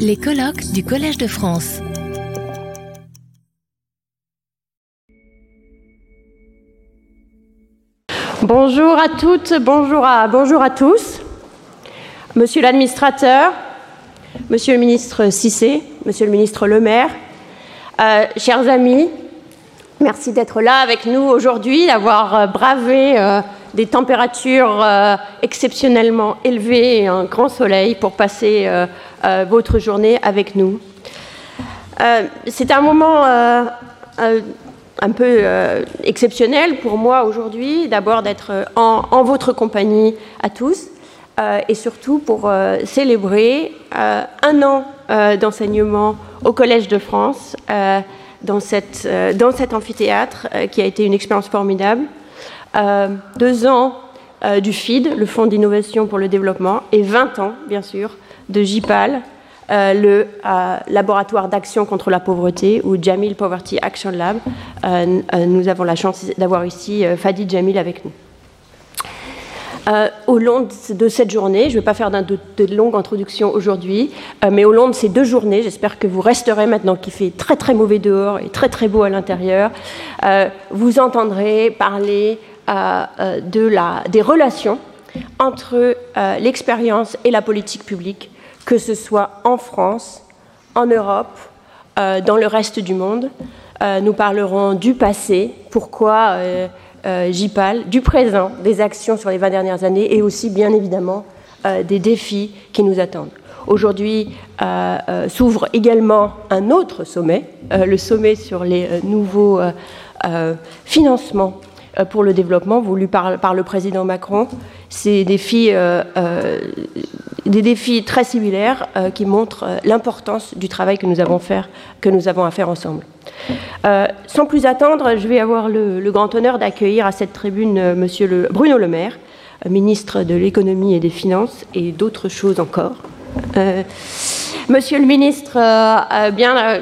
Les colloques du Collège de France. Bonjour à toutes, bonjour à, tous. Monsieur l'administrateur, monsieur le ministre Cissé, monsieur le ministre Le Maire, euh, chers amis, merci d'être là avec nous aujourd'hui, d'avoir euh, bravé euh, des températures exceptionnellement élevées et un grand soleil pour passer votre journée avec nous. C'est un moment un peu exceptionnel pour moi aujourd'hui, d'abord d'être en, votre compagnie à tous, et surtout pour célébrer un an d'enseignement au Collège de France, euh, dans, cette, euh, dans, cet amphithéâtre, euh, qui a été une expérience formidable. Deux ans du FID, le Fonds d'innovation pour le développement, et 20 ans, bien sûr, de JPAL, le laboratoire d'action contre la pauvreté, ou Jamil Poverty Action Lab. nous avons la chance d'avoir ici Fadi Jamil avec nous. Euh, au long de cette journée, je ne vais pas faire de, de, longue introduction aujourd'hui, euh, mais au long de ces deux journées, j'espère que vous resterez maintenant qu'il fait très très mauvais dehors et très très beau à l'intérieur, euh, vous entendrez parler de la, des relations entre l'expérience et la politique publique, que ce soit en France, en Europe, dans le reste du monde. nous parlerons du passé, pourquoi euh, JPAL, du présent, des actions sur les 20 dernières années et aussi, bien évidemment, euh, des défis qui nous attendent. Aujourd'hui euh, s'ouvre également un autre sommet, le sommet sur les nouveaux financements pour le développement voulu par, le président Macron. C'est des défis, des défis très similaires qui montrent l'importance du travail que nous avons, à faire ensemble. Euh, sans plus attendre, je vais avoir le, grand honneur d'accueillir à cette tribune euh, Monsieur Bruno Le Maire, euh, ministre de l'économie et des finances et d'autres choses encore. Monsieur le ministre, bien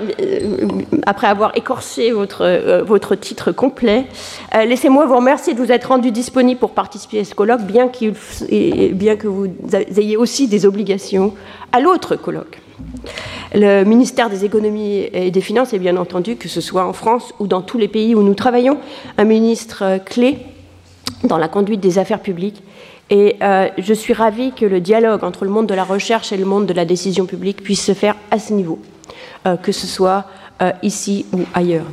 après avoir écorché votre, votre titre complet, laissez-moi vous remercier de vous être rendu disponible pour participer à ce colloque, bien, bien que vous ayez aussi des obligations à l'autre colloque. Le ministère des économies et des finances est bien entendu, que ce soit en France ou dans tous les pays où nous travaillons, un ministre clé dans la conduite des affaires publiques. Et euh, je suis ravie que le dialogue entre le monde de la recherche et le monde de la décision publique puisse se faire à ce niveau, euh, que ce soit euh, ici ou ailleurs.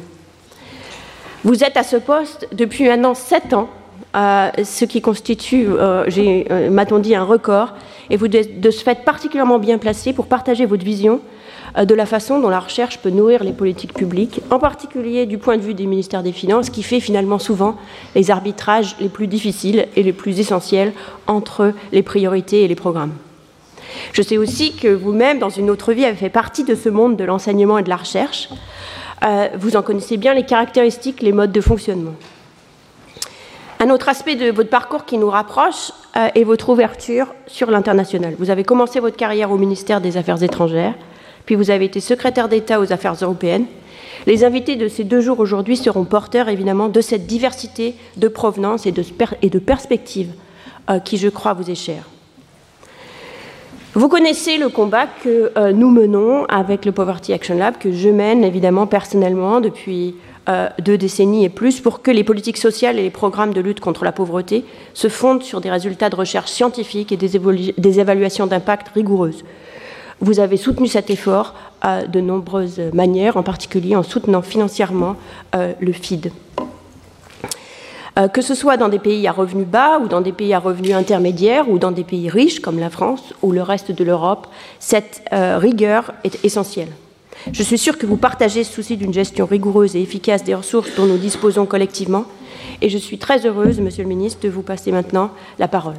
Vous êtes à ce poste depuis maintenant sept ans, ce qui constitue, m'a-t-on dit, un record, et vous êtes de ce fait particulièrement bien placé pour partager votre vision de la façon dont la recherche peut nourrir les politiques publiques, en particulier du point de vue des ministères des Finances, qui fait finalement souvent les arbitrages les plus difficiles et les plus essentiels entre les priorités et les programmes. Je sais aussi que vous-même, dans une autre vie, avez fait partie de ce monde de l'enseignement et de la recherche. Euh, vous en connaissez bien les caractéristiques, les modes de fonctionnement. Un autre aspect de votre parcours qui nous rapproche euh, est votre ouverture sur l'international. Vous avez commencé votre carrière au ministère des Affaires étrangères, puis vous avez été secrétaire d'État aux affaires européennes. Les invités de ces deux jours aujourd'hui seront porteurs évidemment de cette diversité de provenance et de, perspectives euh, qui, je crois, vous est chère. Vous connaissez le combat que euh, nous menons avec le Poverty Action Lab, que je mène évidemment personnellement depuis euh, deux décennies et plus, pour que les politiques sociales et les programmes de lutte contre la pauvreté se fondent sur des résultats de recherche scientifique et des évaluations d'impact rigoureuses. Vous avez soutenu cet effort de nombreuses manières, en particulier en soutenant financièrement euh, le FID. Euh, que ce soit dans des pays à revenus bas ou dans des pays à revenus intermédiaires ou dans des pays riches comme la France ou le reste de l'Europe, cette euh, rigueur est essentielle. Je suis sûre que vous partagez ce souci d'une gestion rigoureuse et efficace des ressources dont nous disposons collectivement et je suis très heureuse, Monsieur le ministre, de vous passer maintenant la parole.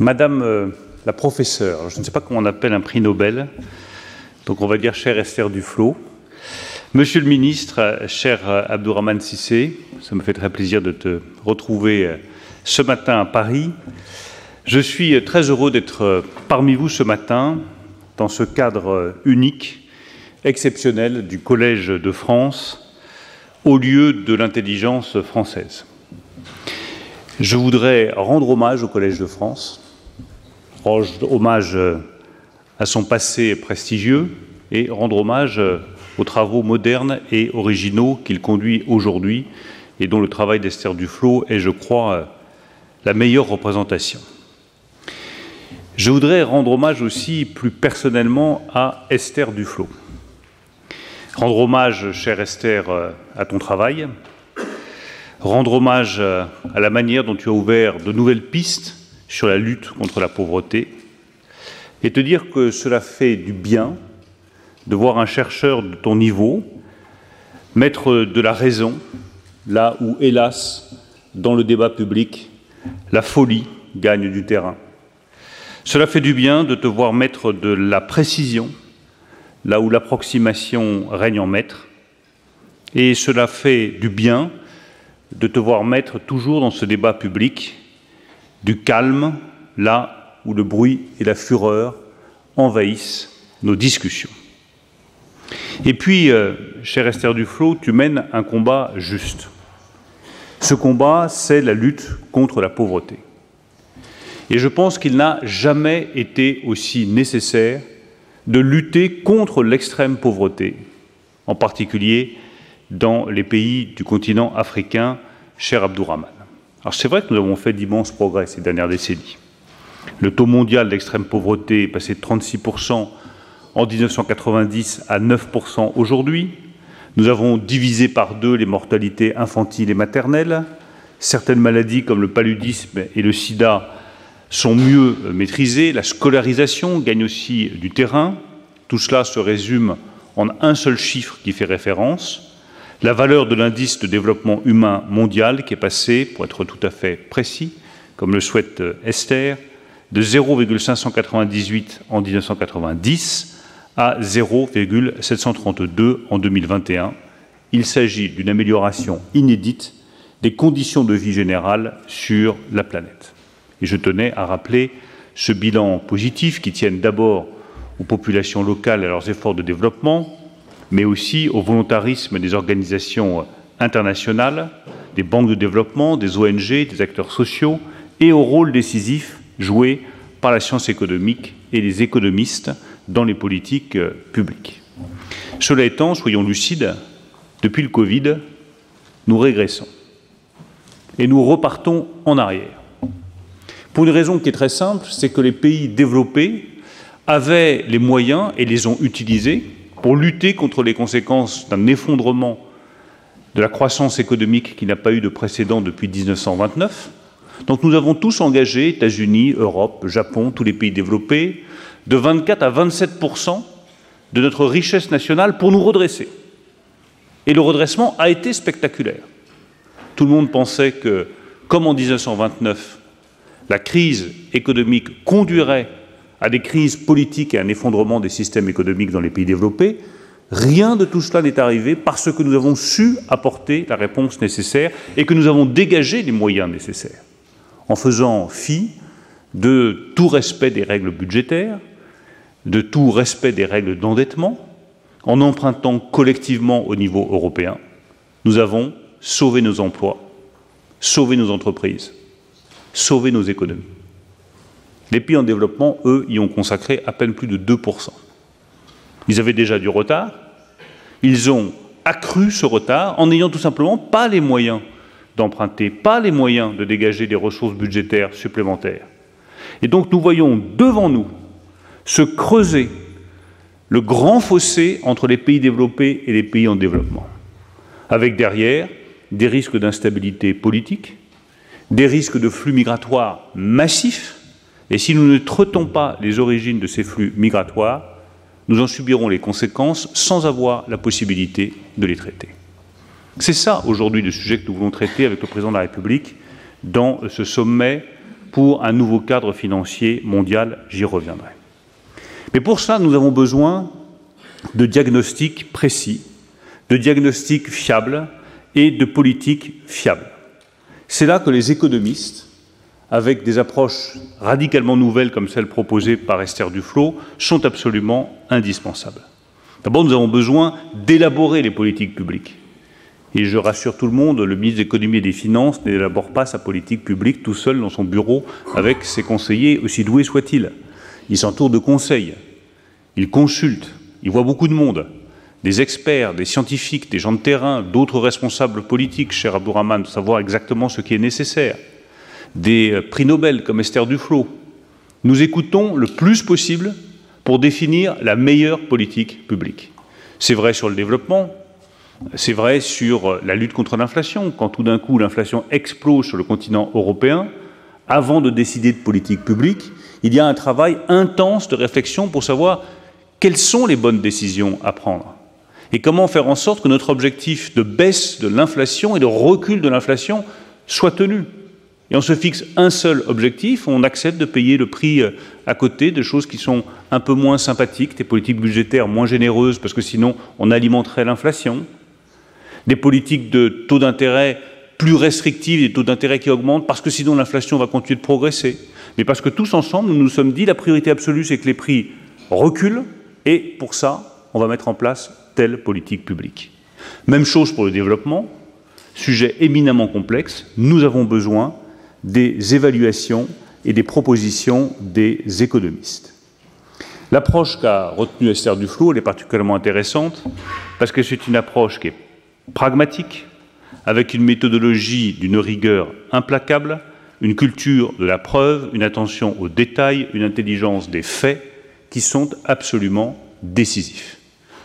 Madame euh, la professeure, je ne sais pas comment on appelle un prix Nobel, donc on va dire cher Esther Duflo. Monsieur le ministre, cher Abdourahman Sissé, ça me fait très plaisir de te retrouver euh, ce matin à Paris. Je suis très heureux d'être parmi vous ce matin dans ce cadre unique, exceptionnel du Collège de France, au lieu de l'intelligence française. Je voudrais rendre hommage au Collège de France, rendre hommage à son passé prestigieux et rendre hommage aux travaux modernes et originaux qu'il conduit aujourd'hui et dont le travail d'Esther Duflo est, je crois, la meilleure représentation. Je voudrais rendre hommage aussi plus personnellement à Esther Duflo. Rendre hommage, chère Esther, à ton travail, rendre hommage à la manière dont tu as ouvert de nouvelles pistes sur la lutte contre la pauvreté, et te dire que cela fait du bien de voir un chercheur de ton niveau mettre de la raison là où, hélas, dans le débat public, la folie gagne du terrain. Cela fait du bien de te voir mettre de la précision là où l'approximation règne en maître. Et cela fait du bien de te voir mettre toujours dans ce débat public du calme là où le bruit et la fureur envahissent nos discussions. Et puis, euh, cher Esther Duflo, tu mènes un combat juste. Ce combat, c'est la lutte contre la pauvreté. Et je pense qu'il n'a jamais été aussi nécessaire de lutter contre l'extrême pauvreté, en particulier dans les pays du continent africain, cher Abdourahman. Alors c'est vrai que nous avons fait d'immenses progrès ces dernières décennies. Le taux mondial d'extrême pauvreté est passé de 36% en 1990 à 9% aujourd'hui. Nous avons divisé par deux les mortalités infantiles et maternelles. Certaines maladies comme le paludisme et le sida sont mieux maîtrisées. La scolarisation gagne aussi du terrain. Tout cela se résume en un seul chiffre qui fait référence. La valeur de l'indice de développement humain mondial qui est passé, pour être tout à fait précis, comme le souhaite Esther, de 0,598 en 1990 à 0,732 en 2021. Il s'agit d'une amélioration inédite des conditions de vie générales sur la planète. Et je tenais à rappeler ce bilan positif qui tienne d'abord aux populations locales et à leurs efforts de développement, mais aussi au volontarisme des organisations internationales, des banques de développement, des ONG, des acteurs sociaux, et au rôle décisif joué par la science économique et les économistes dans les politiques euh, publiques. Cela étant, soyons lucides, depuis le Covid, nous régressons et nous repartons en arrière. Pour une raison qui est très simple, c'est que les pays développés avaient les moyens et les ont utilisés pour lutter contre les conséquences d'un effondrement de la croissance économique qui n'a pas eu de précédent depuis 1929. Donc nous avons tous engagé, États-Unis, Europe, Japon, tous les pays développés, de 24 à 27 de notre richesse nationale pour nous redresser. Et le redressement a été spectaculaire. Tout le monde pensait que, comme en 1929, la crise économique conduirait à des crises politiques et à un effondrement des systèmes économiques dans les pays développés. Rien de tout cela n'est arrivé parce que nous avons su apporter la réponse nécessaire et que nous avons dégagé les moyens nécessaires en faisant fi de tout respect des règles budgétaires, de tout respect des règles d'endettement, en empruntant collectivement au niveau européen, nous avons sauvé nos emplois, sauvé nos entreprises, sauvé nos économies. Les pays en développement, eux, y ont consacré à peine plus de 2%. Ils avaient déjà du retard, ils ont accru ce retard en n'ayant tout simplement pas les moyens d'emprunter, pas les moyens de dégager des ressources budgétaires supplémentaires. Et donc nous voyons devant nous se creuser le grand fossé entre les pays développés et les pays en développement, avec derrière des risques d'instabilité politique, des risques de flux migratoires massifs, et si nous ne traitons pas les origines de ces flux migratoires, nous en subirons les conséquences sans avoir la possibilité de les traiter. C'est ça aujourd'hui le sujet que nous voulons traiter avec le président de la République dans ce sommet pour un nouveau cadre financier mondial, j'y reviendrai. Mais pour ça, nous avons besoin de diagnostics précis, de diagnostics fiables et de politiques fiables. C'est là que les économistes, avec des approches radicalement nouvelles comme celle proposée par Esther Duflo, sont absolument indispensables. D'abord, nous avons besoin d'élaborer les politiques publiques. Et je rassure tout le monde, le ministre de l'économie et des finances n'élabore pas sa politique publique tout seul dans son bureau avec ses conseillers, aussi doués soient-ils. Il s'entoure de conseils, il consulte, il voit beaucoup de monde, des experts, des scientifiques, des gens de terrain, d'autres responsables politiques, cher Abdourahman, de savoir exactement ce qui est nécessaire, des euh, prix Nobel comme Esther Duflo. Nous écoutons le plus possible pour définir la meilleure politique publique. C'est vrai sur le développement, c'est vrai sur euh, la lutte contre l'inflation. Quand tout d'un coup l'inflation explose sur le continent européen, avant de décider de politique publique, il y a un travail intense de réflexion pour savoir quelles sont les bonnes décisions à prendre et comment faire en sorte que notre objectif de baisse de l'inflation et de recul de l'inflation soit tenu. Et on se fixe un seul objectif, on accepte de payer le prix euh, à côté de choses qui sont un peu moins sympathiques, des politiques budgétaires moins généreuses, parce que sinon on alimenterait l'inflation, des politiques de taux d'intérêt plus restrictives, des taux d'intérêt qui augmentent, parce que sinon l'inflation va continuer de progresser. Mais parce que tous ensemble, nous nous sommes dit la priorité absolue, c'est que les prix reculent, et pour ça, on va mettre en place telle politique publique. Même chose pour le développement, sujet éminemment complexe, nous avons besoin des évaluations et des propositions des économistes. L'approche qu'a retenue Esther Duflo, est particulièrement intéressante parce que c'est une approche qui est pragmatique, avec une méthodologie d'une rigueur implacable, une culture de la preuve, une attention aux détails, une intelligence des faits qui sont absolument décisifs.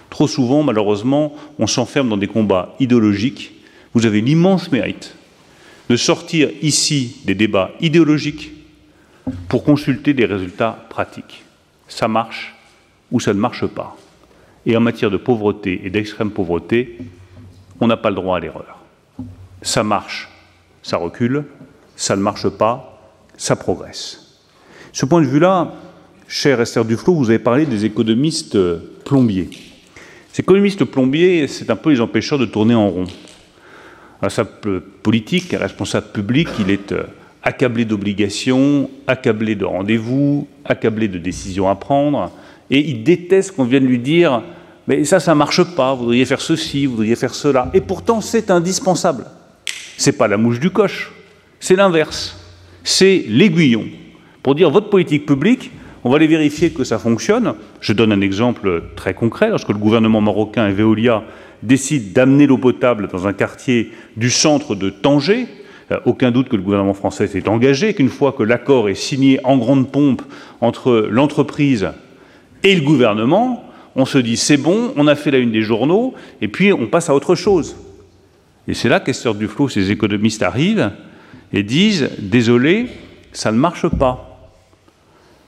Trop souvent, malheureusement, on s'enferme dans des combats idéologiques. Vous avez l'immense mérite de sortir ici des débats idéologiques pour consulter des résultats pratiques. Ça marche ou ça ne marche pas. Et en matière de pauvreté et d'extrême pauvreté, on n'a pas le droit à l'erreur. Ça marche, ça recule, ça ne marche pas, ça progresse. Ce point de vue-là, cher Esther Duflo, vous avez parlé des économistes plombiers. Ces économistes plombiers, c'est un peu les empêcheurs de tourner en rond responsable politique, un responsable public, il est euh, accablé d'obligations, accablé de rendez-vous, accablé de décisions à prendre, et il déteste qu'on vienne lui dire mais ça, ça ne marche pas, vous devriez faire ceci, vous devriez faire cela. Et pourtant, c'est indispensable. Ce n'est pas la mouche du coche, c'est l'inverse. C'est l'aiguillon. Pour dire votre politique publique, on va aller vérifier que ça fonctionne. Je donne un exemple très concret. Lorsque le gouvernement marocain et Veolia décide d'amener l'eau potable dans un quartier du centre de Tanger, euh, aucun doute que le gouvernement français s'est engagé, qu'une fois que l'accord est signé en grande pompe entre l'entreprise et le gouvernement, on se dit c'est bon, on a fait la une des journaux, et puis on passe à autre chose. Et c'est là qu'Esther Duflo, ces économistes arrivent et disent désolé, ça ne marche pas.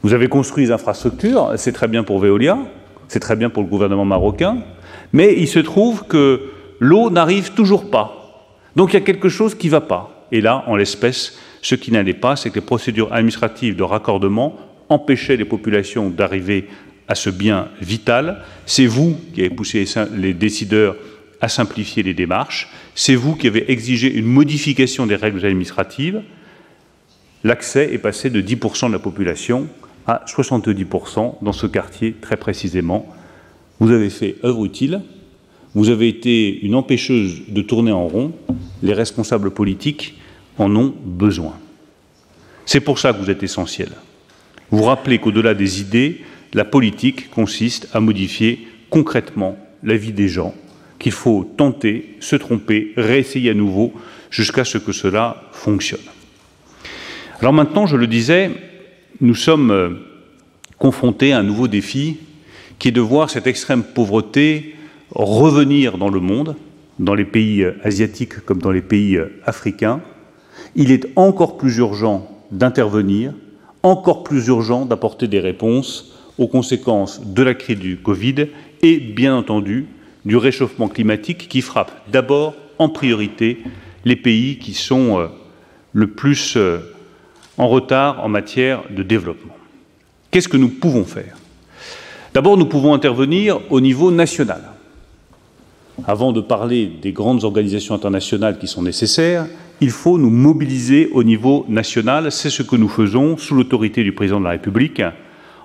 Vous avez construit les infrastructures, c'est très bien pour Veolia, c'est très bien pour le gouvernement marocain, mais il se trouve que l'eau n'arrive toujours pas. Donc il y a quelque chose qui ne va pas. Et là, en l'espèce, ce qui n'allait pas, c'est que les procédures administratives de raccordement empêchaient les populations d'arriver à ce bien vital. C'est vous qui avez poussé les décideurs à simplifier les démarches. C'est vous qui avez exigé une modification des règles administratives. L'accès est passé de 10% de la population à 70% dans ce quartier très précisément vous avez fait œuvre utile, vous avez été une empêcheuse de tourner en rond, les responsables politiques en ont besoin. C'est pour ça que vous êtes essentiel. Vous rappelez qu'au-delà des idées, la politique consiste à modifier concrètement la vie des gens, qu'il faut tenter, se tromper, réessayer à nouveau jusqu'à ce que cela fonctionne. Alors maintenant, je le disais, nous sommes euh, confrontés à un nouveau défi qui est de voir cette extrême pauvreté revenir dans le monde, dans les pays euh, asiatiques comme dans les pays euh, africains. Il est encore plus urgent d'intervenir, encore plus urgent d'apporter des réponses aux conséquences de la crise du Covid et, bien entendu, du réchauffement climatique qui frappe d'abord, en priorité, les pays qui sont euh, le plus en retard en matière de développement. Qu'est-ce que nous pouvons faire? D'abord, nous pouvons intervenir au niveau national. Avant de parler des grandes organisations internationales qui sont nécessaires, il faut nous mobiliser au niveau national. C'est ce que nous faisons sous l'autorité du président de la République,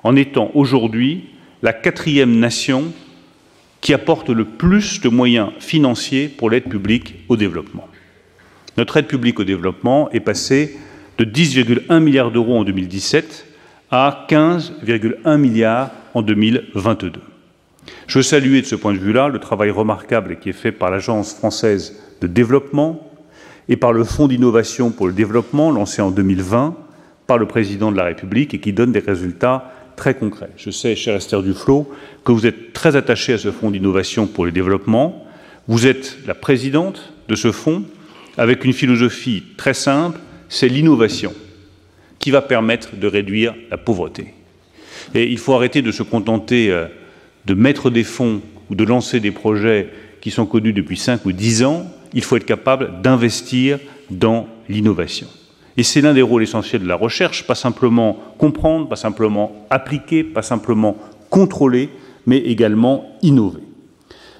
en étant aujourd'hui la quatrième nation qui apporte le plus de moyens financiers pour l'aide publique au développement. Notre aide publique au développement est passée de 10,1 milliards d'euros en 2017 à 15,1 milliards en 2022. Je veux de ce point de vue-là le travail remarquable qui est fait par l'Agence française de développement et par le Fonds d'innovation pour le développement lancé en 2020 par le président de la République et qui donne des résultats très concrets. Je sais, cher Esther Duflo, que vous êtes très attachée à ce Fonds d'innovation pour le développement. Vous êtes la présidente de ce fonds avec une philosophie très simple, c'est l'innovation qui va permettre de réduire la pauvreté. Et il faut arrêter de se contenter euh, de mettre des fonds ou de lancer des projets qui sont connus depuis 5 ou 10 ans. Il faut être capable d'investir dans l'innovation. Et c'est l'un des rôles essentiels de la recherche, pas simplement comprendre, pas simplement appliquer, pas simplement contrôler, mais également innover.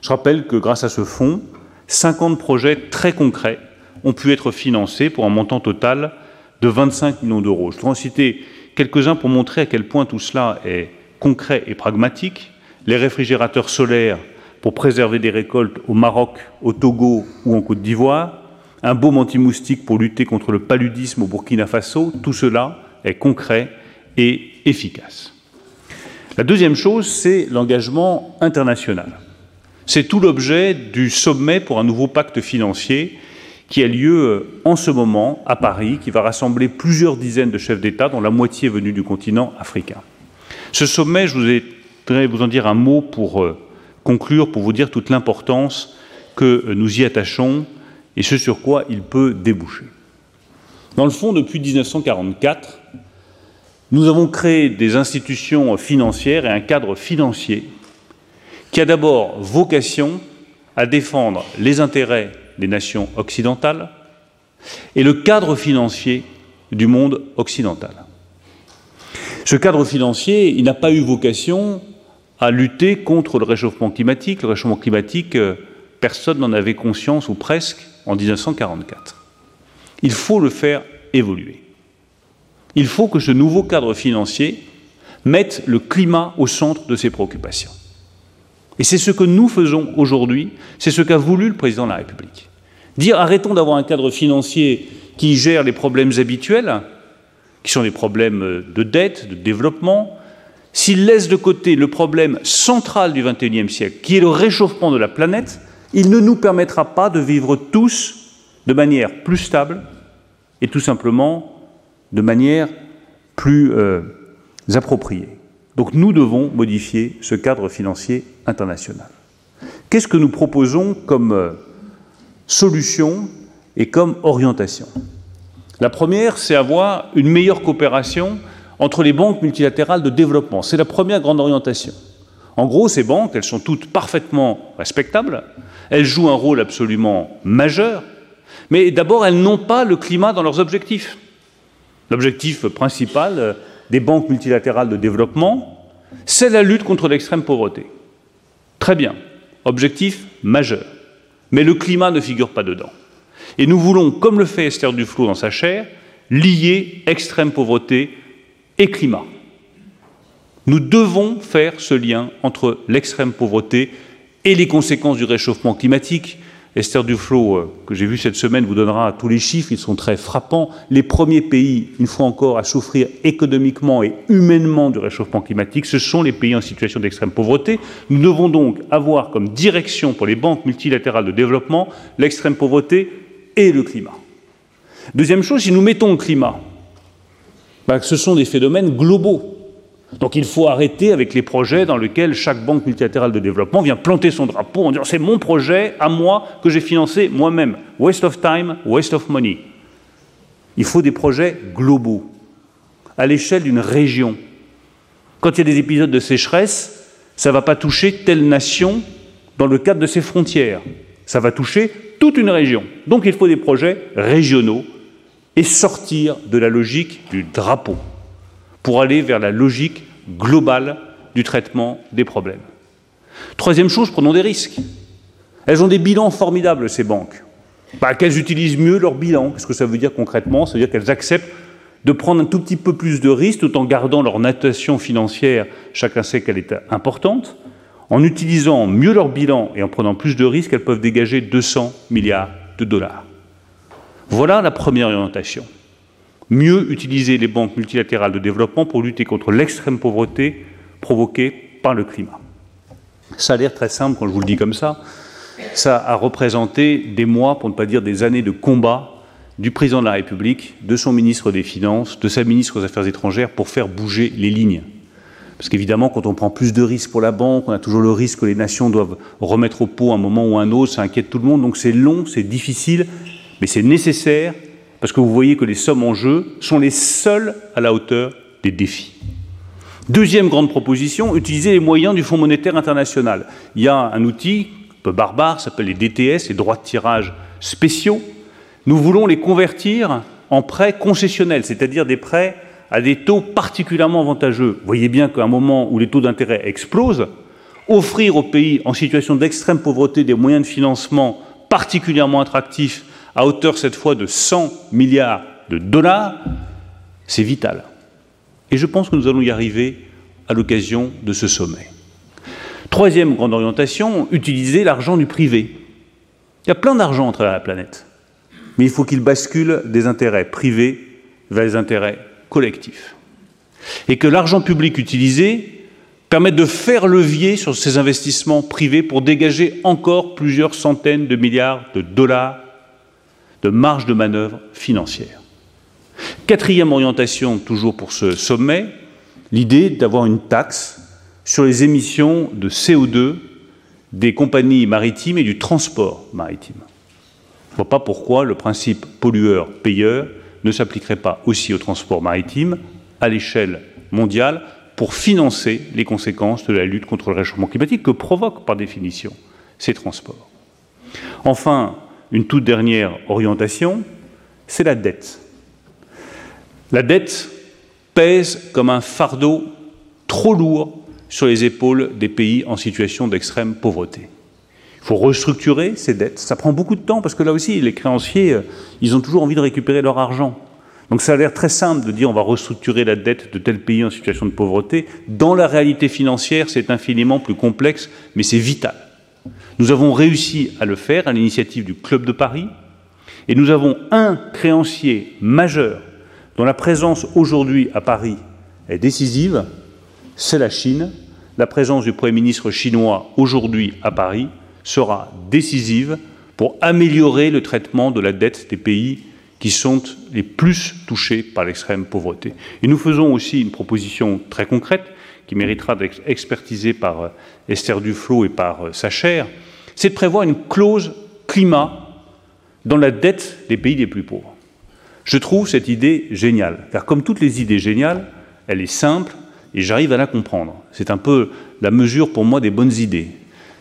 Je rappelle que grâce à ce fonds, 50 projets très concrets ont pu être financés pour un montant total de 25 millions d'euros. Je voudrais en citer quelques-uns pour montrer à quel point tout cela est concret et pragmatique. Les réfrigérateurs solaires pour préserver des récoltes au Maroc, au Togo ou en Côte d'Ivoire, un baume anti-moustique pour lutter contre le paludisme au Burkina Faso, tout cela est concret et efficace. La deuxième chose, c'est l'engagement international. C'est tout l'objet du sommet pour un nouveau pacte financier qui a lieu euh, en ce moment à Paris, qui va rassembler plusieurs dizaines de chefs d'État, dont la moitié venue du continent africain. Ce sommet, je voudrais vous en dire un mot pour euh, conclure, pour vous dire toute l'importance que euh, nous y attachons et ce sur quoi il peut déboucher. Dans le fond, depuis 1944, nous avons créé des institutions financières et un cadre financier qui a d'abord vocation à défendre les intérêts des nations occidentales et le cadre financier du monde occidental. Ce cadre financier, n'a pas eu vocation à lutter contre le réchauffement climatique. Le réchauffement climatique, euh, personne n'en avait conscience, ou presque, en 1944. Il faut le faire évoluer. Il faut que ce nouveau cadre financier mette le climat au centre de ses préoccupations. Et c'est ce que nous faisons aujourd'hui, c'est ce qu'a voulu le président de la République. Dire arrêtons d'avoir un cadre financier qui gère les problèmes habituels, qui sont les problèmes de dette, de développement, s'il laisse de côté le problème central du XXIe siècle, qui est le réchauffement de la planète, il ne nous permettra pas de vivre tous de manière plus stable et tout simplement de manière plus euh, appropriée. Donc nous devons modifier ce cadre financier international. Qu'est-ce que nous proposons comme euh, solution et comme orientation La première, c'est avoir une meilleure coopération entre les banques multilatérales de développement. C'est la première grande orientation. En gros, ces banques, elles sont toutes parfaitement respectables, elles jouent un rôle absolument majeur, mais d'abord, elles n'ont pas le climat dans leurs objectifs. L'objectif principal euh, des banques multilatérales de développement, c'est la lutte contre l'extrême pauvreté. Très bien, objectif majeur. Mais le climat ne figure pas dedans. Et nous voulons, comme le fait Esther Duflo dans sa chaire, lier extrême pauvreté et climat. Nous devons faire ce lien entre l'extrême pauvreté et les conséquences du réchauffement climatique. Esther Duflo, euh, que j'ai vu cette semaine, vous donnera tous les chiffres, ils sont très frappants. Les premiers pays, une fois encore, à souffrir économiquement et humainement du réchauffement climatique, ce sont les pays en situation d'extrême pauvreté. Nous devons donc avoir comme direction pour les banques multilatérales de développement l'extrême pauvreté et le climat. Deuxième chose, si nous mettons le climat, ben, ce sont des phénomènes globaux. Donc il faut arrêter avec les projets dans lesquels chaque banque multilatérale de développement vient planter son drapeau en disant c'est mon projet à moi que j'ai financé moi-même. Waste of time, waste of money. Il faut des projets globaux, à l'échelle d'une région. Quand il y a des épisodes de sécheresse, ça ne va pas toucher telle nation dans le cadre de ses frontières. Ça va toucher toute une région. Donc il faut des projets régionaux et sortir de la logique du drapeau pour aller vers la logique globale du traitement des problèmes. Troisième chose, prenons des risques. Elles ont des bilans formidables, ces banques. bah, Qu'elles utilisent mieux leur bilan. Qu'est-ce que ça veut dire concrètement? Ça veut dire qu'elles acceptent de prendre un tout petit peu plus de risques tout en gardant leur natation financière, chacun sait qu'elle est importante. En utilisant mieux leur bilan et en prenant plus de risques, elles peuvent dégager 200 milliards de dollars. Voilà la première orientation. Mieux utiliser les banques multilatérales de développement pour lutter contre l'extrême pauvreté provoquée par le climat. Ça a l'air très simple quand je vous le dis comme ça. Ça a représenté des mois, pour ne pas dire des années de combat du président de la République, de son ministre des Finances, de sa ministre aux Affaires étrangères pour faire bouger les lignes. Parce qu'évidemment, quand on prend plus de risques pour la banque, on a toujours le risque que les nations doivent remettre au pot un moment ou un autre, ça inquiète tout le monde, donc c'est long, c'est difficile, mais c'est nécessaire, parce que vous voyez que les sommes en jeu sont les seules à la hauteur des défis. Deuxième grande proposition, utiliser les moyens du Fonds monétaire international. Il y a un outil un peu barbare, s'appelle les DTS, les droits de tirage spéciaux. Nous voulons les convertir en prêts concessionnels, c'est-à-dire des prêts à des taux particulièrement avantageux. Vous voyez bien qu'à un moment où les taux d'intérêt explosent, offrir aux pays en situation d'extrême pauvreté des moyens de financement particulièrement attractifs, à hauteur cette fois de 100 milliards de dollars, c'est vital. Et je pense que nous allons y arriver à l'occasion de ce sommet. Troisième grande orientation, utiliser l'argent du privé. Il y a plein d'argent à travers la planète, mais il faut qu'il bascule des intérêts privés vers les intérêts collectifs. Et que l'argent public utilisé permette de faire levier sur ces investissements privés pour dégager encore plusieurs centaines de milliards de dollars de marge de manœuvre financière. Quatrième orientation, toujours pour ce sommet, l'idée d'avoir une taxe sur les émissions de CO2 des compagnies maritimes et du transport maritime. Je ne vois pas pourquoi le principe pollueur-payeur ne s'appliquerait pas aussi au transport maritime à l'échelle mondiale pour financer les conséquences de la lutte contre le réchauffement climatique que provoquent par définition ces transports. Enfin, une toute dernière orientation, c'est la dette. La dette pèse comme un fardeau trop lourd sur les épaules des pays en situation d'extrême pauvreté. Il faut restructurer ces dettes. Ça prend beaucoup de temps parce que là aussi, les créanciers, euh, ils ont toujours envie de récupérer leur argent. Donc ça a l'air très simple de dire on va restructurer la dette de tel pays en situation de pauvreté. Dans la réalité financière, c'est infiniment plus complexe, mais c'est vital. Nous avons réussi à le faire à l'initiative du Club de Paris, et nous avons un créancier majeur dont la présence aujourd'hui à Paris est décisive, c'est la Chine, la présence du Premier ministre chinois aujourd'hui à Paris sera décisive pour améliorer le traitement de la dette des pays qui sont les plus touchés par l'extrême pauvreté. Et nous faisons aussi une proposition très concrète qui méritera d'être expertisée par euh, Esther Duflo et par euh, sa chaire, c'est de prévoir une clause climat dans la dette des pays les plus pauvres. Je trouve cette idée géniale, car comme toutes les idées géniales, elle est simple, et j'arrive à la comprendre. C'est un peu la mesure pour moi des bonnes idées,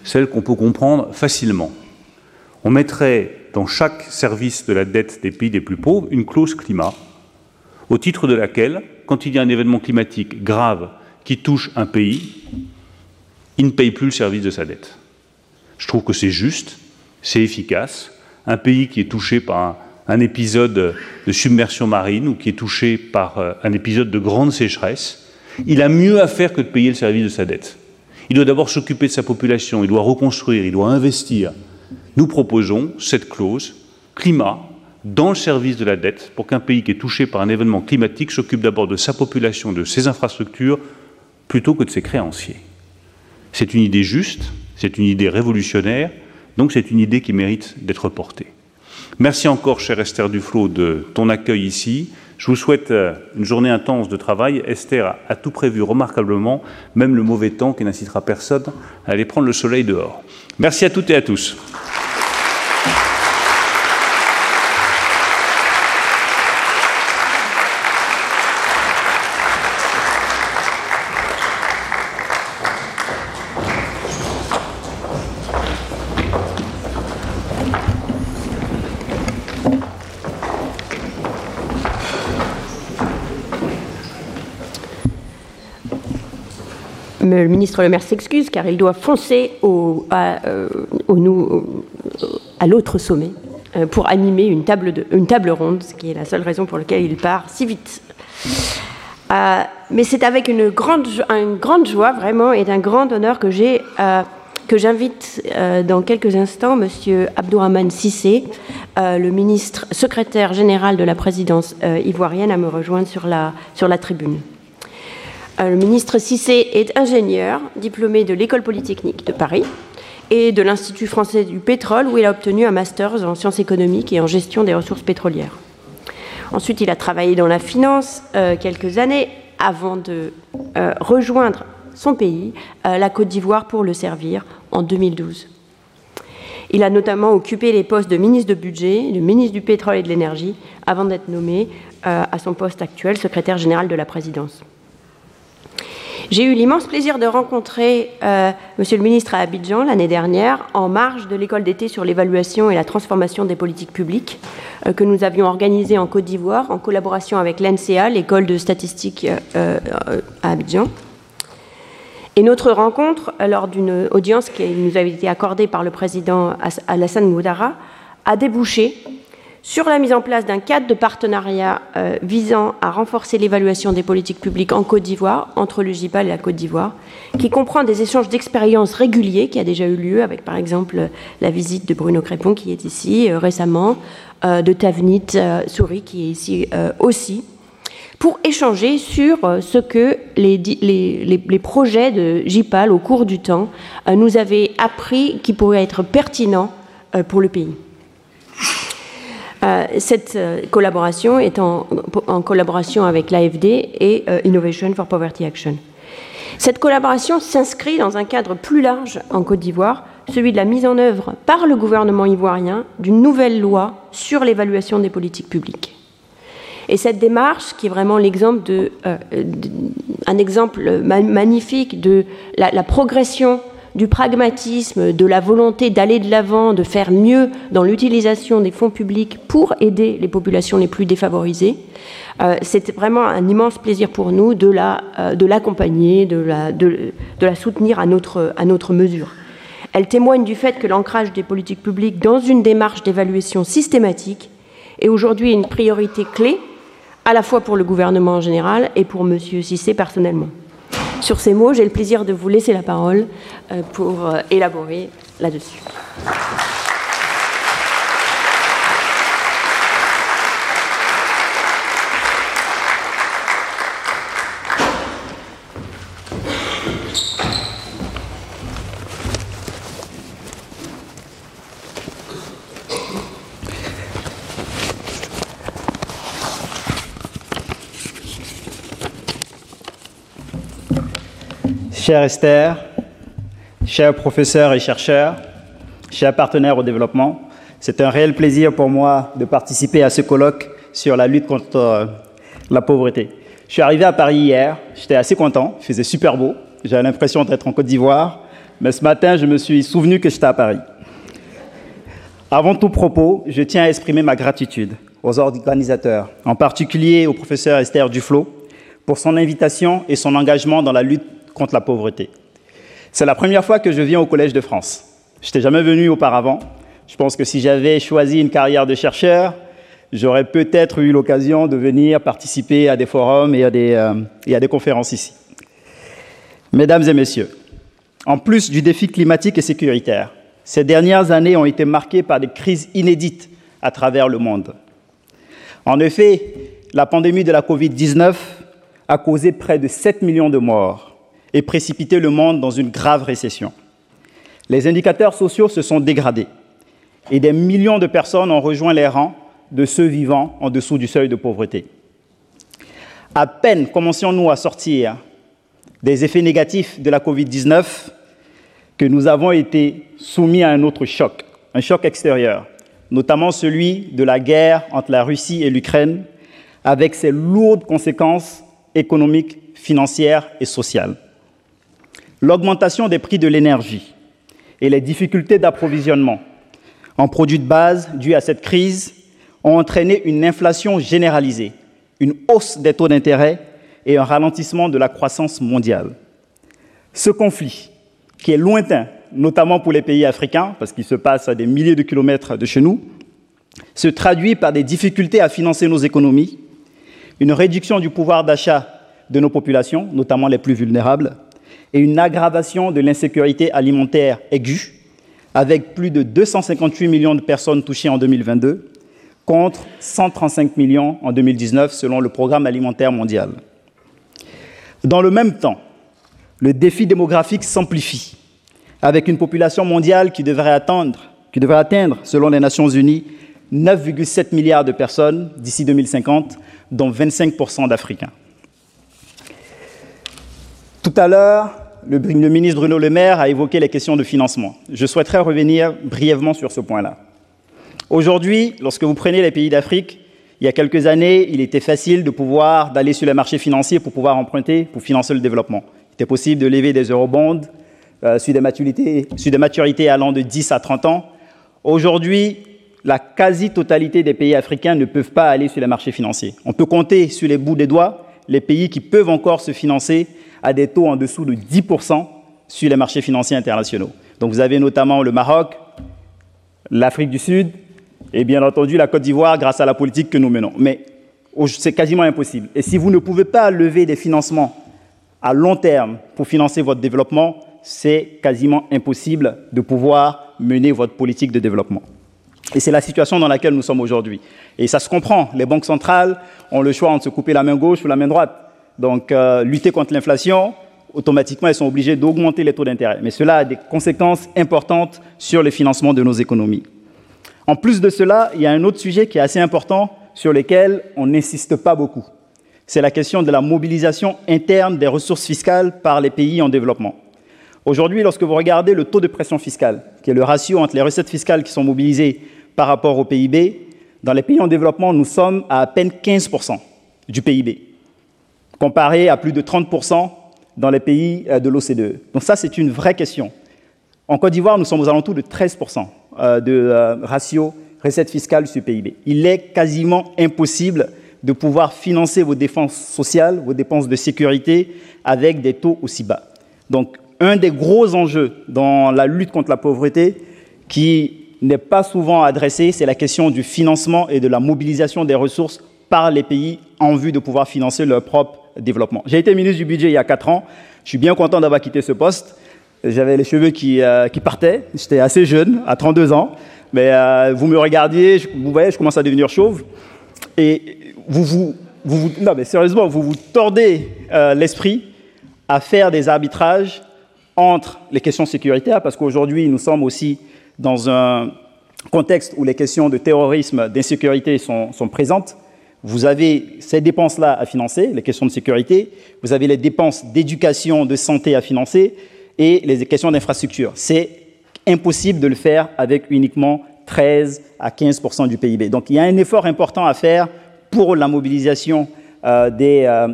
celles qu'on peut comprendre facilement. On mettrait dans chaque service de la dette des pays les plus pauvres une clause climat, au titre de laquelle, quand il y a un événement climatique grave qui touche un pays, il ne paye plus le service de sa dette. Je trouve que c'est juste, c'est efficace. Un pays qui est touché par un, épisode de submersion marine ou qui est touché par euh, un épisode de grande sécheresse, il a mieux à faire que de payer le service de sa dette. Il doit d'abord s'occuper de sa population, il doit reconstruire, il doit investir. Nous proposons cette clause climat dans le service de la dette pour qu'un pays qui est touché par un événement climatique s'occupe d'abord de sa population, de ses infrastructures, plutôt que de ses créanciers. C'est une idée juste, c'est une idée révolutionnaire, donc c'est une idée qui mérite d'être portée. Merci encore, cher Esther Duflo, de ton accueil ici. Je vous souhaite euh, une journée intense de travail. Esther a tout prévu remarquablement, même le mauvais temps qui n'incitera personne à aller prendre le soleil dehors. Merci à toutes et à tous. le ministre Le Maire s'excuse car il doit foncer au, à, euh, l'autre sommet, pour animer une table, de, une table ronde, ce qui est la seule raison pour laquelle il part si vite. mais c'est avec une grande, une grande joie vraiment et d'un grand honneur que j'ai que j'invite euh, dans quelques instants M. Abdourahmane Sissé, euh, le ministre secrétaire général de la présidence euh, ivoirienne, à me rejoindre sur la, sur la tribune. Le ministre Sissé est ingénieur, diplômé de l'École polytechnique de Paris et de l'Institut français du pétrole, où il a obtenu un master en sciences économiques et en gestion des ressources pétrolières. Ensuite, il a travaillé dans la finance quelques années avant de rejoindre son pays, la Côte d'Ivoire, pour le servir en 2012. Il a notamment occupé les postes de ministre de budget, de ministre du pétrole et de l'énergie, avant d'être nommé euh, à son poste actuel, secrétaire général de la présidence. J'ai eu l'immense plaisir de rencontrer euh, Monsieur le ministre à Abidjan l'année dernière, en marge de l'école d'été sur l'évaluation et la transformation des politiques publiques, euh, que nous avions organisée en Côte d'Ivoire en collaboration avec l'NCA, l'école de statistique à Abidjan. Et notre rencontre, lors d'une audience qui nous avait été accordée par le président Alassane Moudara, a débouché sur la mise en place d'un cadre de partenariat euh, visant à renforcer l'évaluation des politiques publiques en Côte d'Ivoire, entre le GIPAL et la Côte d'Ivoire, qui comprend des échanges d'expériences réguliers qui a déjà eu lieu avec, par exemple, la visite de Bruno Crépon qui est ici euh, récemment, euh, de Tavnit Souris qui est ici aussi, pour échanger sur ce que les, projets de JPAL au cours du temps nous avaient appris qui pourrait être pertinent euh, pour le pays. Cette collaboration est en, collaboration avec l'AFD et Innovation for Poverty Action. Cette collaboration s'inscrit dans un cadre plus large en Côte d'Ivoire, celui de la mise en œuvre par le gouvernement ivoirien d'une nouvelle loi sur l'évaluation des politiques publiques. Et cette démarche, qui est vraiment l'exemple de, euh, un exemple magnifique de la, progression du pragmatisme, de la volonté d'aller de l'avant, de faire mieux dans l'utilisation des fonds publics pour aider les populations les plus défavorisées. Euh, c'est vraiment un immense plaisir pour nous de euh, l'accompagner, de, la, soutenir à notre, à notre mesure. Elle témoigne du fait que l'ancrage des politiques publiques dans une démarche d'évaluation systématique est aujourd'hui une priorité clé à la fois pour le gouvernement en général et pour M. Cissé personnellement. Sur ces mots, j'ai le plaisir de vous laisser la parole euh, pour euh, élaborer là-dessus. Cher Esther, chers professeurs et chercheurs, chers partenaires au développement, c'est un réel plaisir pour moi de participer à ce colloque sur la lutte contre euh, la pauvreté. Je suis arrivé à Paris hier, j'étais assez content, il faisait super beau, j'avais l'impression d'être en Côte d'Ivoire, mais ce matin, je me suis souvenu que j'étais à Paris. Avant tout propos, je tiens à exprimer ma gratitude aux organisateurs, en particulier au professeur Esther Duflo, pour son invitation et son engagement dans la lutte contre la pauvreté. C'est la première fois que je viens au Collège de France. Je n'étais jamais venu auparavant. Je pense que si j'avais choisi une carrière de chercheur, j'aurais peut-être eu l'occasion de venir participer à des forums et à des, euh, et à des conférences ici. Mesdames et messieurs, en plus du défi climatique et sécuritaire, ces dernières années ont été marquées par des crises inédites à travers le monde. En effet, la pandémie de la Covid-19 a causé près de 7 millions de morts et précipiter le monde dans une grave récession. Les indicateurs sociaux se sont dégradés et des millions de personnes ont rejoint les rangs de ceux vivant en dessous du seuil de pauvreté. À peine commencions-nous à sortir des effets négatifs de la Covid-19 que nous avons été soumis à un autre choc, un choc extérieur, notamment celui de la guerre entre la Russie et l'Ukraine, avec ses lourdes conséquences économiques, financières et sociales. L'augmentation des prix de l'énergie et les difficultés d'approvisionnement en produits de base dues à cette crise ont entraîné une inflation généralisée, une hausse des taux d'intérêt et un ralentissement de la croissance mondiale. Ce conflit, qui est lointain, notamment pour les pays africains, parce qu'il se passe à des milliers de kilomètres de chez nous, se traduit par des difficultés à financer nos économies, une réduction du pouvoir d'achat de nos populations, notamment les plus vulnérables, et une aggravation de l'insécurité alimentaire aiguë, avec plus de 258 millions de personnes touchées en 2022 contre 135 millions en 2019 selon le Programme alimentaire mondial. Dans le même temps, le défi démographique s'amplifie, avec une population mondiale qui devrait, atteindre, qui devrait atteindre, selon les Nations Unies, 9,7 milliards de personnes d'ici 2050, dont 25% d'Africains. Tout à l'heure, le, ministre Bruno Le Maire a évoqué les questions de financement. Je souhaiterais revenir brièvement sur ce point-là. Aujourd'hui, lorsque vous prenez les pays d'Afrique, il y a quelques années, il était facile de pouvoir d'aller sur les marchés financiers pour pouvoir emprunter, pour financer le développement. Il était possible de lever des eurobonds euh, sur, des maturités, sur des maturités allant de 10 à 30 ans. Aujourd'hui, la quasi-totalité des pays africains ne peuvent pas aller sur les marchés financiers. On peut compter sur les bouts des doigts les pays qui peuvent encore se financer à des taux en dessous de 10% sur les marchés financiers internationaux. Donc vous avez notamment le Maroc, l'Afrique du Sud et bien entendu la Côte d'Ivoire grâce à la politique que nous menons. Mais c'est quasiment impossible. Et si vous ne pouvez pas lever des financements à long terme pour financer votre développement, c'est quasiment impossible de pouvoir mener votre politique de développement. Et c'est la situation dans laquelle nous sommes aujourd'hui. Et ça se comprend. Les banques centrales ont le choix entre se couper la main gauche ou la main droite. Donc, euh, lutter contre l'inflation, automatiquement, elles sont obligées d'augmenter les taux d'intérêt. Mais cela a des conséquences importantes sur le financement de nos économies. En plus de cela, il y a un autre sujet qui est assez important sur lequel on n'insiste pas beaucoup. C'est la question de la mobilisation interne des ressources fiscales par les pays en développement. Aujourd'hui, lorsque vous regardez le taux de pression fiscale, qui est le ratio entre les recettes fiscales qui sont mobilisées par rapport au PIB, dans les pays en développement, nous sommes à à peine 15% du PIB, comparé à plus de 30% dans les pays euh, de l'OCDE. Donc ça, c'est une vraie question. En Côte d'Ivoire, nous sommes aux alentours de 13% euh, de euh, ratio recettes fiscales sur PIB. Il est quasiment impossible de pouvoir financer vos dépenses sociales, vos dépenses de sécurité avec des taux aussi bas. Donc, un des gros enjeux dans la lutte contre la pauvreté, qui n'est pas souvent adressé, c'est la question du financement et de la mobilisation des ressources par les pays en vue de pouvoir financer leur propre développement. J'ai été ministre du budget il y a quatre ans. Je suis bien content d'avoir quitté ce poste. J'avais les cheveux qui, euh, qui partaient. J'étais assez jeune, à 32 ans. Mais euh, vous me regardiez, vous voyez, je commence à devenir chauve. Et vous vous, vous, non, mais sérieusement, vous vous tordez euh, l'esprit à faire des arbitrages entre les questions sécuritaires, parce qu'aujourd'hui, nous sommes aussi dans un contexte où les questions de terrorisme, d'insécurité sont, présentes, vous avez ces dépenses-là à financer, les questions de sécurité, vous avez les dépenses d'éducation, de santé à financer et les questions d'infrastructure. C'est impossible de le faire avec uniquement 13 à 15% du PIB. Donc il y a un effort important à faire pour la mobilisation euh, des euh,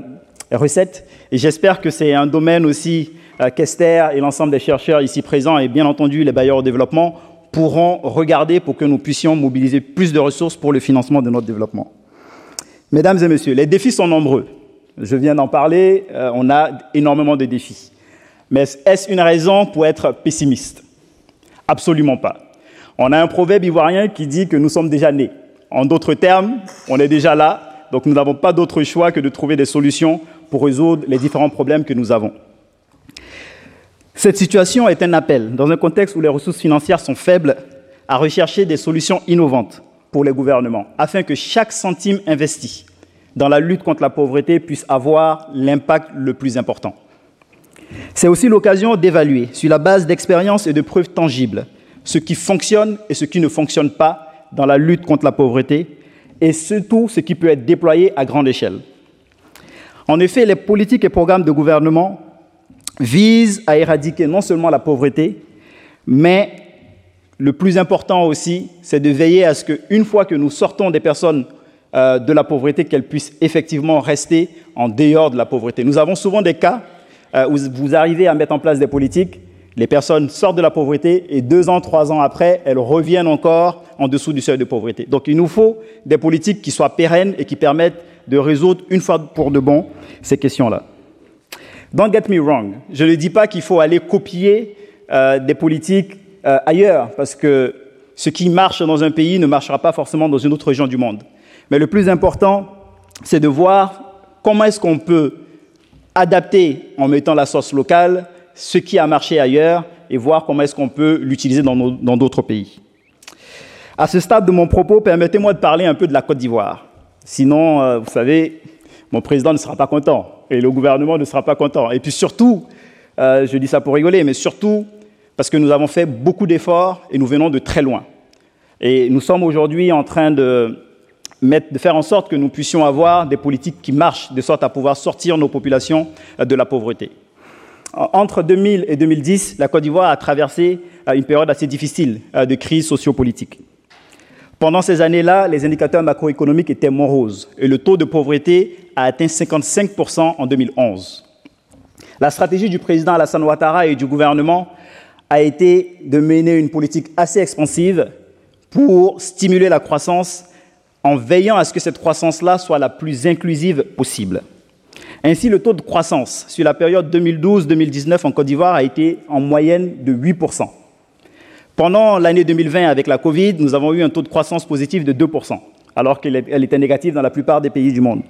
recettes et j'espère que c'est un domaine aussi euh, qu'Esther et l'ensemble des chercheurs ici présents et bien entendu les bailleurs au développement pourront regarder pour que nous puissions mobiliser plus de ressources pour le financement de notre développement. Mesdames et messieurs, les défis sont nombreux. Je viens d'en parler, euh, on a énormément de défis. Mais est-ce une raison pour être pessimiste? Absolument pas. On a un proverbe ivoirien qui dit que nous sommes déjà nés. En d'autres termes, on est déjà là, donc nous n'avons pas d'autre choix que de trouver des solutions pour résoudre les différents problèmes que nous avons. Cette situation est un appel, dans un contexte où les ressources financières sont faibles, à rechercher des solutions innovantes pour les gouvernements, afin que chaque centime investi dans la lutte contre la pauvreté puisse avoir l'impact le plus important. C'est aussi l'occasion d'évaluer, sur la base d'expériences et de preuves tangibles, ce qui fonctionne et ce qui ne fonctionne pas dans la lutte contre la pauvreté, et surtout ce qui peut être déployé à grande échelle. En effet, les politiques et programmes de gouvernement vise à éradiquer non seulement la pauvreté, mais le plus important aussi, c'est de veiller à ce qu'une fois que nous sortons des personnes euh, de la pauvreté, qu'elles puissent effectivement rester en dehors de la pauvreté. Nous avons souvent des cas euh, où vous arrivez à mettre en place des politiques, les personnes sortent de la pauvreté et deux ans, trois ans après, elles reviennent encore en dessous du seuil de pauvreté. Donc il nous faut des politiques qui soient pérennes et qui permettent de résoudre une fois pour de bon ces questions-là. Don't get me wrong, je ne dis pas qu'il faut aller copier euh, des politiques euh, ailleurs, parce que ce qui marche dans un pays ne marchera pas forcément dans une autre région du monde. Mais le plus important, c'est de voir comment est-ce qu'on peut adapter en mettant la sauce locale ce qui a marché ailleurs et voir comment est-ce qu'on peut l'utiliser dans d'autres pays. À ce stade de mon propos, permettez-moi de parler un peu de la Côte d'Ivoire. Sinon, euh, vous savez, mon président ne sera pas content et le gouvernement ne sera pas content. Et puis surtout, euh, je dis ça pour rigoler, mais surtout parce que nous avons fait beaucoup d'efforts et nous venons de très loin. Et nous sommes aujourd'hui en train de, de faire en sorte que nous puissions avoir des politiques qui marchent, de sorte à pouvoir sortir nos populations euh, de la pauvreté. Entre 2000 et 2010, la Côte d'Ivoire a traversé euh, une période assez difficile de crise sociopolitique. Pendant ces années-là, les indicateurs macroéconomiques étaient moroses et le taux de pauvreté a atteint 55% en 2011. La stratégie du président Alassane Ouattara et du gouvernement a été de mener une politique assez expansive pour stimuler la croissance en veillant à ce que cette croissance-là soit la plus inclusive possible. Ainsi, le taux de croissance sur la période 2012-2019 en Côte d'Ivoire a été en moyenne de 8%. Pendant l'année 2020, avec la Covid, nous avons eu un taux de croissance positif de 2%, alors qu'elle était négative dans la plupart des pays du monde.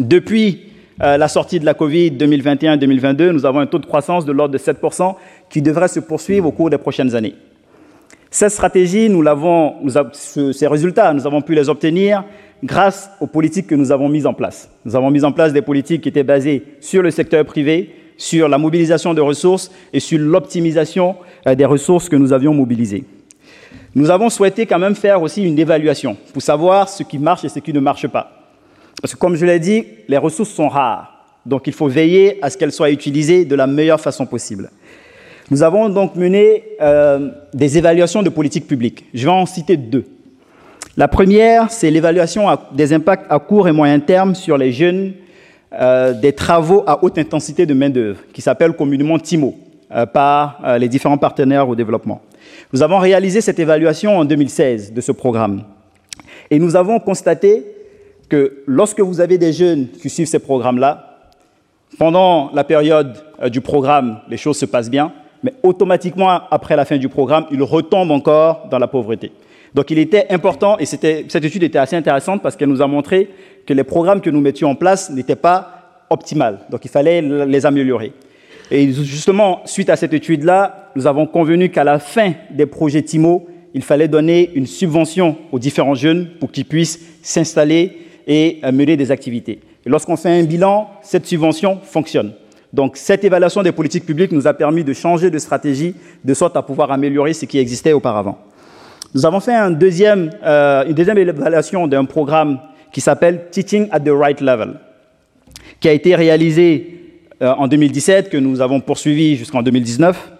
Depuis euh, la sortie de la Covid 2021-2022, nous avons un taux de croissance de l'ordre de 7% qui devrait se poursuivre au cours des prochaines années. Cette stratégie, ces résultats, nous avons pu les obtenir grâce aux politiques que nous avons mises en place. Nous avons mis en place des politiques qui étaient basées sur le secteur privé, sur la mobilisation de ressources et sur l'optimisation euh, des ressources que nous avions mobilisées. Nous avons souhaité quand même faire aussi une évaluation pour savoir ce qui marche et ce qui ne marche pas. Parce que comme je l'ai dit, les ressources sont rares, donc il faut veiller à ce qu'elles soient utilisées de la meilleure façon possible. Nous avons donc mené euh, des évaluations de politique publique. Je vais en citer deux. La première, c'est l'évaluation des impacts à court et moyen terme sur les jeunes euh, des travaux à haute intensité de main-d'œuvre, qui s'appelle communément TIMO, euh, par euh, les différents partenaires au développement. Nous avons réalisé cette évaluation en 2016 de ce programme. Et nous avons constaté que lorsque vous avez des jeunes qui suivent ces programmes-là, pendant la période du programme, les choses se passent bien, mais automatiquement, après la fin du programme, ils retombent encore dans la pauvreté. Donc il était important, et cette étude était assez intéressante parce qu'elle nous a montré que les programmes que nous mettions en place n'étaient pas optimales. Donc il fallait les améliorer. Et justement, suite à cette étude-là, nous avons convenu qu'à la fin des projets TIMO, il fallait donner une subvention aux différents jeunes pour qu'ils puissent s'installer et euh, mener des activités. Lorsqu'on fait un bilan, cette subvention fonctionne. Donc cette évaluation des politiques publiques nous a permis de changer de stratégie de sorte à pouvoir améliorer ce qui existait auparavant. Nous avons fait euh, une deuxième évaluation d'un programme qui s'appelle Teaching at the Right Level, qui a été réalisé euh, en 2017, que nous avons poursuivi jusqu'en 2019.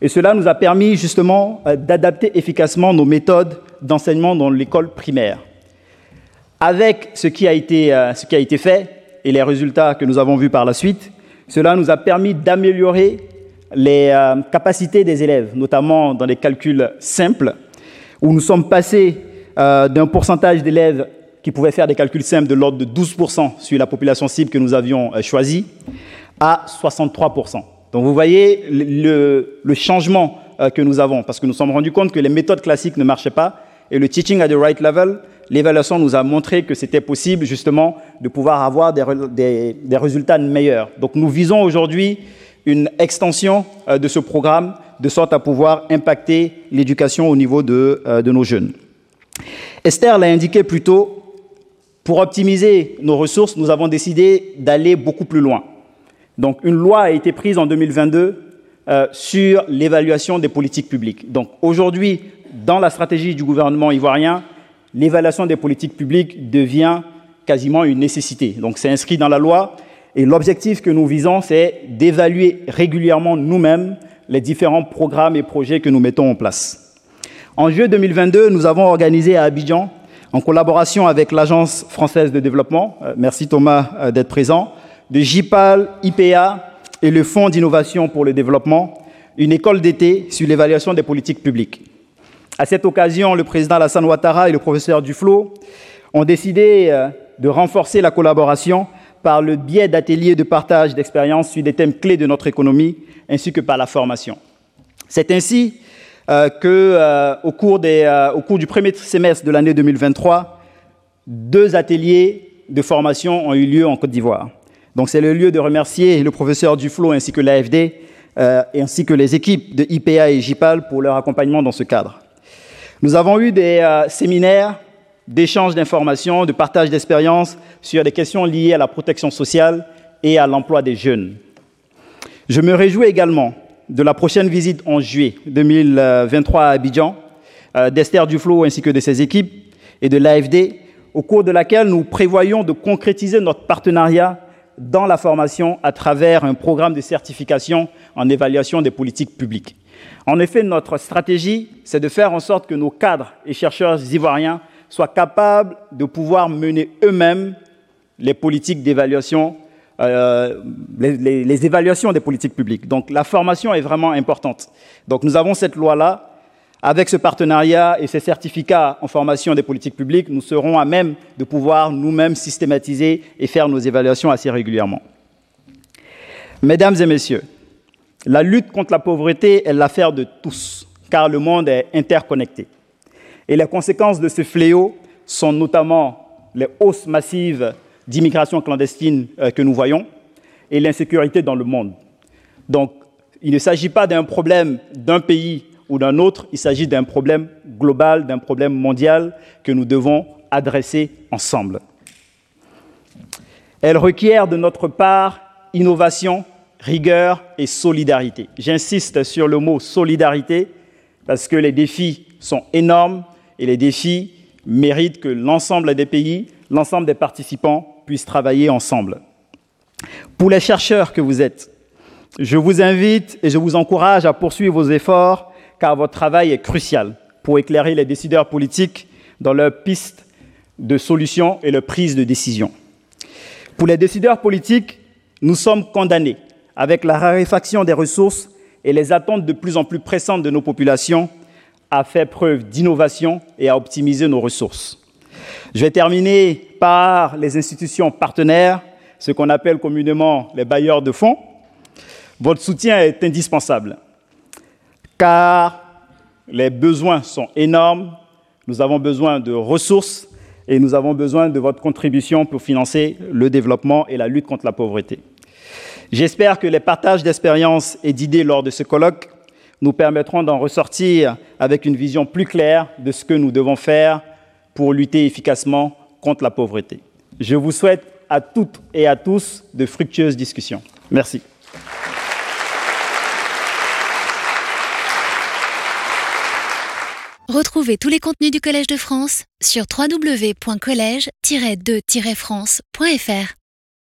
Et cela nous a permis justement euh, d'adapter efficacement nos méthodes d'enseignement dans l'école primaire. Avec ce qui, a été, euh, ce qui a été fait et les résultats que nous avons vus par la suite, cela nous a permis d'améliorer les capacités des élèves, notamment dans les calculs simples, où nous sommes passés d'un pourcentage d'élèves qui pouvait faire des calculs simples de l'ordre de 12% sur la population cible que nous avions euh, choisie, à 63%. Donc vous voyez le, changement euh, que nous avons, parce que nous sommes rendus compte que les méthodes classiques ne marchaient pas, et le teaching at the right level, l'évaluation nous a montré que c'était possible justement de pouvoir avoir des, des, résultats meilleurs. Donc nous visons aujourd'hui une extension euh, de ce programme de sorte à pouvoir impacter l'éducation au niveau de, de nos jeunes. Esther l'a indiqué plus tôt, pour optimiser nos ressources, nous avons décidé d'aller beaucoup plus loin. Donc une loi a été prise en 2022 euh, sur l'évaluation des politiques publiques. Donc aujourd'hui, dans la stratégie du gouvernement ivoirien, l'évaluation des politiques publiques devient quasiment une nécessité. Donc c'est inscrit dans la loi et l'objectif que nous visons, c'est d'évaluer régulièrement nous-mêmes les différents programmes et projets que nous mettons en place. En juillet 2022, nous avons organisé à Abidjan en collaboration avec l'Agence française de développement, euh, merci Thomas euh, d'être présent, de JPAL, IPA et le Fonds d'innovation pour le développement, une école d'été sur l'évaluation des politiques publiques. À cette occasion, le président Alassane Ouattara et le professeur Duflo ont décidé euh, de renforcer la collaboration par le biais d'ateliers de partage d'expériences sur des thèmes clés de notre économie, ainsi que par la formation. C'est ainsi euh, qu'au cours, au cours du premier semestre de l'année 2023, deux ateliers de formation ont eu lieu en Côte d'Ivoire. Donc c'est le lieu de remercier le professeur Duflo ainsi que l'AFD ainsi que les équipes de IPA et JIPAL pour leur accompagnement dans ce cadre. Nous avons eu des séminaires d'échange d'informations, de partage d'expériences sur des questions liées à la protection sociale et à l'emploi des jeunes. Je me réjouis également de la prochaine visite en juillet 2023 à Abidjan euh, d'Esther Duflo ainsi que de ses équipes et de l'AFD, au cours de laquelle nous prévoyons de concrétiser notre partenariat dans la formation à travers un programme de certification en évaluation des politiques publiques. En effet, notre stratégie, c'est de faire en sorte que nos cadres et chercheurs ivoiriens soient capables de pouvoir mener eux-mêmes les politiques d'évaluation, euh, les, évaluations des politiques publiques. Donc la formation est vraiment importante. Donc nous avons cette loi-là. Avec ce partenariat et ces certificats en formation des politiques publiques, nous serons à même de pouvoir nous-mêmes systématiser et faire nos évaluations assez régulièrement. Mesdames et messieurs, la lutte contre la pauvreté est l'affaire de tous, car le monde est interconnecté. Et les conséquences de ce fléau sont notamment les hausses massives d'immigration clandestine euh, que nous voyons et l'insécurité dans le monde. Donc, il ne s'agit pas d'un problème d'un pays ou d'un autre, il s'agit d'un problème global, d'un problème mondial que nous devons adresser ensemble. Elle requiert de notre part innovation, rigueur et solidarité. J'insiste sur le mot solidarité parce que les défis sont énormes et les défis méritent que l'ensemble des pays, l'ensemble des participants puissent travailler ensemble. Pour les chercheurs que vous êtes, je vous invite et je vous encourage à poursuivre vos efforts car votre travail est crucial pour éclairer les décideurs politiques dans leurs pistes de solutions et leur prise de décision. Pour les décideurs politiques, nous sommes condamnés avec la raréfaction des ressources et les attentes de plus en plus pressantes de nos populations à faire preuve d'innovation et à optimiser nos ressources. Je vais terminer par les institutions partenaires, ce qu'on appelle communément les bailleurs de fonds. Votre soutien est indispensable, car les besoins sont énormes, nous avons besoin de ressources et nous avons besoin de votre contribution pour financer le développement et la lutte contre la pauvreté. J'espère que les partages d'expériences et d'idées lors de ce colloque nous permettront d'en ressortir avec une vision plus claire de ce que nous devons faire pour lutter efficacement contre la pauvreté. Je vous souhaite à toutes et à tous de fructueuses discussions. Merci. Retrouvez tous les contenus du Collège de France sur www.colège-2-france.fr.